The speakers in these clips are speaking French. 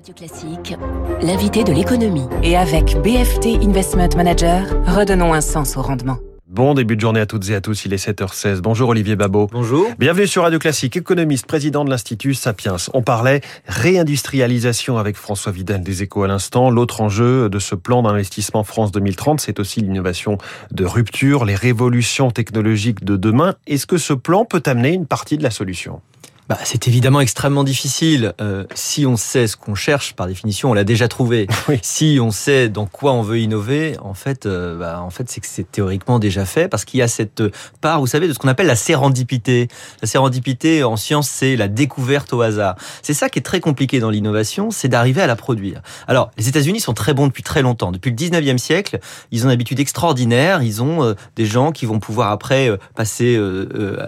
Radio Classique, l'invité de l'économie. Et avec BFT Investment Manager, redonnons un sens au rendement. Bon début de journée à toutes et à tous, il est 7h16. Bonjour Olivier Babot. Bonjour. Bienvenue sur Radio Classique, économiste, président de l'Institut Sapiens. On parlait réindustrialisation avec François Vidal des Échos à l'instant. L'autre enjeu de ce plan d'investissement France 2030, c'est aussi l'innovation de rupture, les révolutions technologiques de demain. Est-ce que ce plan peut amener une partie de la solution? Bah, c'est évidemment extrêmement difficile. Euh, si on sait ce qu'on cherche, par définition, on l'a déjà trouvé. Oui. Si on sait dans quoi on veut innover, en fait, euh, bah, en fait, c'est que c'est théoriquement déjà fait parce qu'il y a cette part, vous savez, de ce qu'on appelle la sérendipité. La sérendipité en science, c'est la découverte au hasard. C'est ça qui est très compliqué dans l'innovation, c'est d'arriver à la produire. Alors, les États-Unis sont très bons depuis très longtemps. Depuis le 19e siècle, ils ont une habitude extraordinaire. Ils ont euh, des gens qui vont pouvoir après euh, passer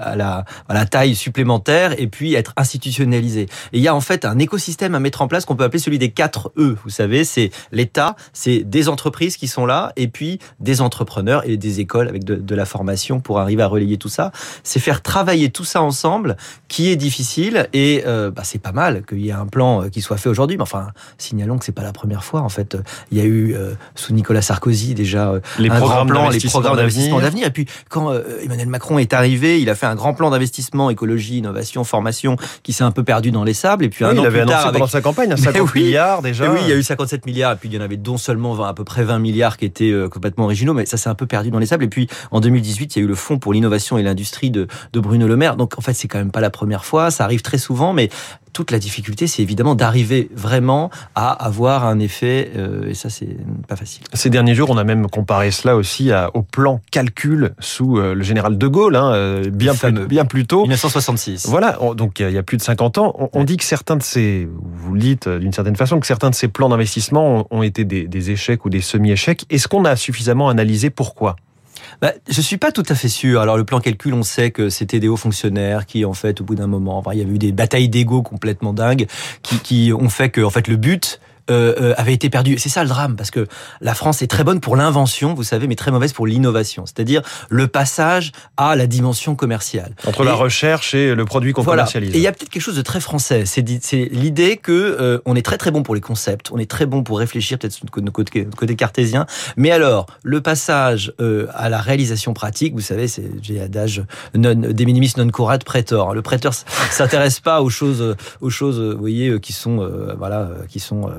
à la, à la taille supplémentaire et puis être institutionnalisé. Et il y a en fait un écosystème à mettre en place qu'on peut appeler celui des 4 E. Vous savez, c'est l'État, c'est des entreprises qui sont là, et puis des entrepreneurs et des écoles avec de, de la formation pour arriver à relayer tout ça. C'est faire travailler tout ça ensemble qui est difficile et euh, bah, c'est pas mal qu'il y ait un plan qui soit fait aujourd'hui. Mais enfin, signalons que c'est pas la première fois. En fait, il y a eu euh, sous Nicolas Sarkozy déjà euh, Les un programmes grand plan, les d'investissement programmes d'investissement d'avenir. d'avenir. Et puis quand euh, Emmanuel Macron est arrivé, il a fait un grand plan d'investissement, écologie, innovation, formation, qui s'est un peu perdu dans les sables. Et puis un Oui, an Il avait plus annoncé tard, avec pendant sa campagne un Mais 50 oui. milliards déjà. oui, il y a eu 57 milliards, et puis il y en avait dont seulement 20, à peu près 20 milliards qui étaient euh, complètement originaux, mais ça s'est un peu perdu dans les sables. Et puis en 2018, il y a eu le Fonds pour l'innovation et l'industrie de, de Bruno Le Maire. Donc en fait, c'est quand même pas la première fois, ça arrive très souvent, mais toute la difficulté, c'est évidemment d'arriver vraiment à avoir un effet, euh, et ça, c'est pas facile. Ces derniers jours, on a même comparé cela aussi à- au plan calcul sous euh, le général de Gaulle, hein, euh, bien, plus, bien plus tôt. 1966. Voilà, on- donc il y a- plus de 50 ans, on, on dit que certains de ces, vous le dites d'une certaine façon, que certains de ces plans d'investissement ont, ont été des, des échecs ou des semi-échecs. Est-ce qu'on a suffisamment analysé pourquoi? Bah, je suis pas tout à fait sûr. Alors le plan calcul, on sait que c'était des hauts fonctionnaires qui, en fait, au bout d'un moment, enfin, il y avait eu des batailles d'ego complètement dingues qui, qui ont fait que, en fait, le but euh, euh, avait été perdu. C'est ça le drame, parce que la France est très bonne pour l'invention, vous savez, mais très mauvaise pour l'innovation. C'est-à-dire le passage à la dimension commerciale. Entre Et- la recherche et le produit qu'on Voilà. commercialise Et il y a peut-être quelque chose de très français. C'est l'idée que euh, on est très très bon pour les concepts, on est très bon pour réfléchir peut-être sur notre côté, côté cartésien. Mais alors le passage euh, à la réalisation pratique, vous savez, c'est j'ai adage non de minimis non curat praetor. Le prêteur s'intéresse pas aux choses aux choses vous voyez euh, qui sont euh, voilà euh, qui sont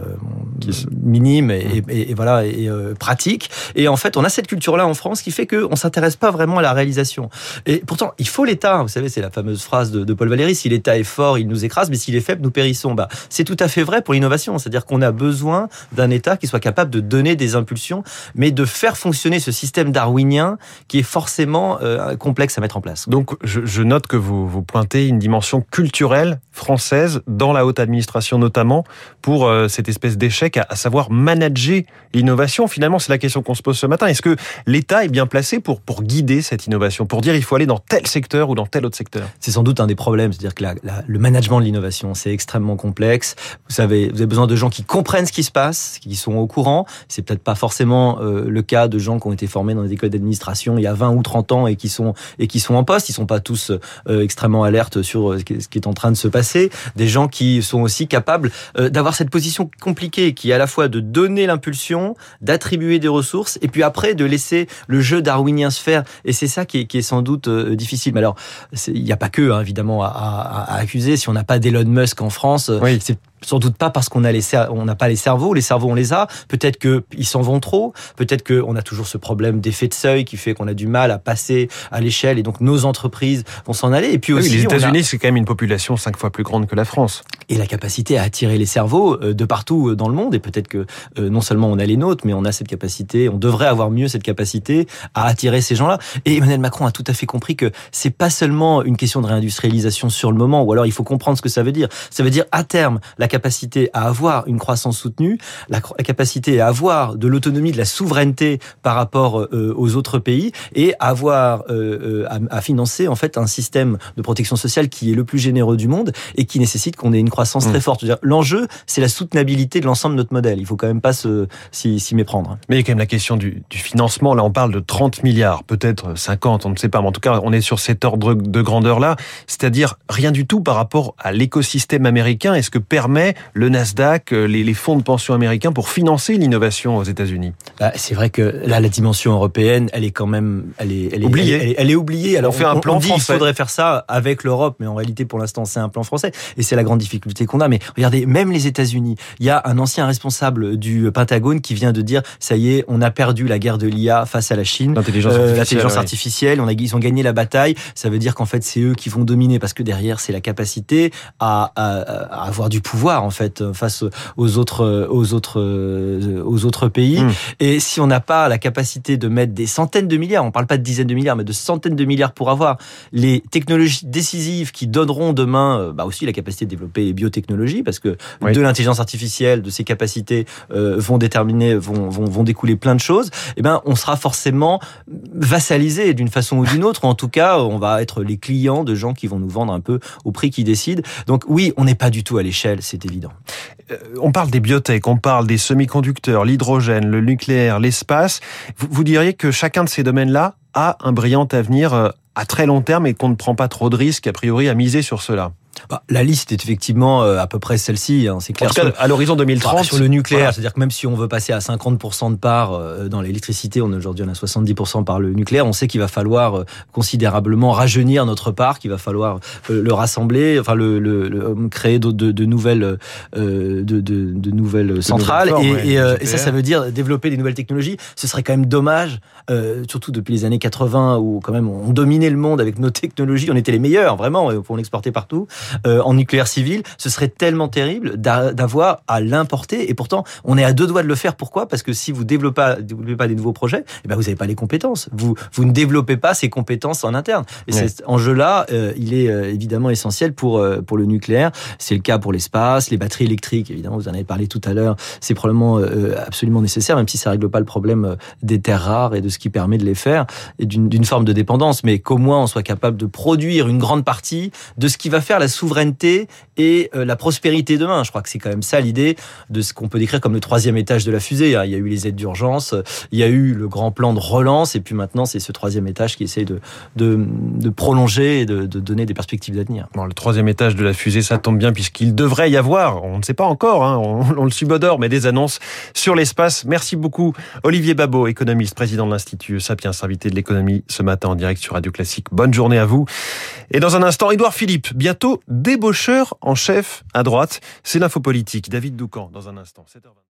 minimes et, et- et voilà et euh, pratiques. Et en fait, on a cette culture-là en France qui fait que on s'intéresse pas vraiment à la réalisation. Et pourtant, il faut l'État. Vous savez, c'est la fameuse phrase de, de Paul Valéry si l'État est fort, il nous écrase, mais s'il est faible, nous périssons. Bah, c'est tout à fait vrai pour l'innovation. C'est-à-dire qu'on a besoin d'un État qui soit capable de donner des impulsions, mais de faire fonctionner ce système darwinien qui est forcément euh, complexe à mettre en place. Donc, je, je note que vous, vous pointez une dimension culturelle française dans la haute administration notamment pour euh, cette espèce d'échec à, savoir manager l'innovation. Finalement, c'est la question qu'on se pose ce matin. Est-ce que l'État est bien placé pour, pour guider cette innovation, pour dire il faut aller dans tel secteur ou dans tel autre secteur? C'est sans doute un des problèmes, c'est-à-dire que la- le management de l'innovation, c'est extrêmement complexe. Vous savez, vous avez besoin de gens qui comprennent ce qui se passe, qui sont au courant. C'est peut-être pas forcément euh, le cas de gens qui ont été formés dans des écoles d'administration il y a 20 ou 30 ans et qui sont et qui sont en poste. Ils sont pas tous euh, extrêmement alertes sur euh, ce qui est- en train de se passer. Des gens qui sont aussi capables d'avoir cette position compliquée, qui est à la fois de donner l'impulsion, d'attribuer des ressources, et puis après de laisser le jeu darwinien se faire. Et c'est ça qui est, qui est sans doute euh, difficile. Mais alors, il n'y a pas que, hein, évidemment, à, accuser. Si on n'a pas d'Elon Musk en France, euh, sans doute pas parce qu'on a les on n'a pas les cerveaux. Les cerveaux, on les a. Peut-être que ils s'en vont trop. Peut-être qu'on a toujours ce problème d'effet de seuil qui fait qu'on a du mal à passer à l'échelle, et donc nos entreprises vont s'en aller. Et puis Oui, aussi, Les on a- États-Unis, c'est quand même une population cinq fois plus grande que la France. et la capacité à attirer les cerveaux euh, de partout euh, dans le monde. Et peut-être que euh, non seulement on a les nôtres, mais on a cette capacité, on devrait avoir mieux cette capacité à attirer ces gens-là. Et Emmanuel Macron a tout à fait compris que c'est pas seulement une question de réindustrialisation sur le moment, ou alors il faut comprendre ce que ça veut dire. Ça veut dire à terme la capacité à avoir une croissance soutenue, la, capacité à avoir de l'autonomie, de la souveraineté par rapport euh, aux autres pays, et avoir euh, euh, à, à financer en fait un système de protection sociale qui est le plus généreux du monde et qui nécessite qu'on ait une croissance Mm. très forte. Veux dire, L'enjeu, c'est la soutenabilité de l'ensemble de notre modèle. Il faut quand même pas s'y méprendre. Mais il y a quand même la question du, du financement. Là, on parle de 30 milliards, peut-être 50, on ne sait pas. Mais en tout cas, on est sur cet ordre de grandeur-là. C'est-à-dire rien du tout par rapport à l'écosystème américain et ce que permet le Nasdaq, les, les fonds de pension américains pour financer l'innovation aux États-Unis bah, C'est vrai que là, la dimension européenne, elle est quand même, elle est, elle est oubliée. Elle, est oubliée. Alors on fait un plan dit, Il faudrait faire ça avec l'Europe, mais en réalité, pour l'instant, c'est un plan français, et c'est la grande difficulté qu'on a. Mais regardez, même les États-Unis, il y a un ancien responsable du Pentagone qui vient de dire, ça y est, on a perdu la guerre de l'IA face à la Chine, l'intelligence artificielle. artificielle. On a, ils ont gagné la bataille. Ça veut dire qu'en fait, c'est eux qui vont dominer parce que derrière, c'est la capacité à, à, à, avoir du pouvoir en fait face aux autres, aux autres, aux autres pays. Hmm. Et si on n'a pas la capacité de mettre des centaines de milliards, on parle pas de dizaines de milliards, mais de centaines de milliards pour avoir les technologies décisives qui donneront demain euh, bah aussi la capacité de développer les biotechnologies, parce que de l'intelligence artificielle, de ces capacités euh, vont déterminer, vont, vont, vont découler plein de choses. Eh ben, on sera forcément vassalisé d'une façon ou d'une autre. En tout cas, on va être les clients de gens qui vont nous vendre un peu au prix qu'ils décident. Donc oui, on n'est pas du tout à l'échelle, c'est évident. Euh, on parle des biotech, on parle des semi-conducteurs, l'hydrogène, le nucléaire, l'espace. Vous, diriez que chacun de ces domaines-là a un brillant avenir euh, à très long terme et qu'on ne prend pas trop de risques, a priori, à miser sur cela bah, la liste est effectivement euh, à peu près celle-ci. Hein, c'est clair. En tout cas, à l'horizon 2030, bah, sur le nucléaire, c'est-à-dire que même si on veut passer à 50% de part euh, dans l'électricité, on aujourd'hui on a 70% par le nucléaire. On sait qu'il va falloir euh, considérablement rajeunir notre parc, qu'il va falloir le rassembler, enfin le, le, le créer de, de, de nouvelles de, de, de, nouvelles centrales. et, et, ça, ça veut dire développer des nouvelles technologies. Ce serait quand même dommage, surtout depuis les années 80 où quand même on dominait le monde avec nos technologies, on était les meilleurs vraiment, on l'exportait partout. Euh, en nucléaire civil, ce serait tellement terrible d'avoir à l'importer. Et pourtant, on est à deux doigts de le faire. Pourquoi? Parce que si vous développez développez pas des nouveaux projets, eh ben vous n'avez pas les compétences. Vous vous ne développez pas ces compétences en interne. Et cet enjeu-là, euh, il est euh, évidemment essentiel pour pour le nucléaire. C'est le cas pour l'espace, les batteries électriques. Évidemment, vous en avez parlé tout à l'heure. C'est probablement absolument nécessaire, même si ça règle pas le problème des terres rares et de ce qui permet de les faire et d'une forme de dépendance. Mais qu'au moins on soit capable de produire une grande partie de ce qui va faire la souveraineté et euh, la prospérité demain. Je crois que c'est quand même ça l'idée de ce qu'on peut décrire comme le troisième étage de la fusée. Il y a eu les aides d'urgence, il y a eu le grand plan de relance, et puis maintenant c'est ce troisième étage qui essaye de, prolonger et de, donner des perspectives d'avenir. Le troisième étage de la fusée, ça tombe bien puisqu'il devrait y avoir, on ne sait pas encore, hein, on, on, le subodore, mais des annonces sur l'espace. Merci beaucoup Olivier Babot, économiste, président de l'Institut Sapiens, invité de l'économie ce matin en direct sur Radio Classique. Bonne journée à vous. Et dans un instant, Édouard Philippe, bientôt débaucheur en chef à droite. C'est l'info politique. David Doucan, dans un instant. 7h20.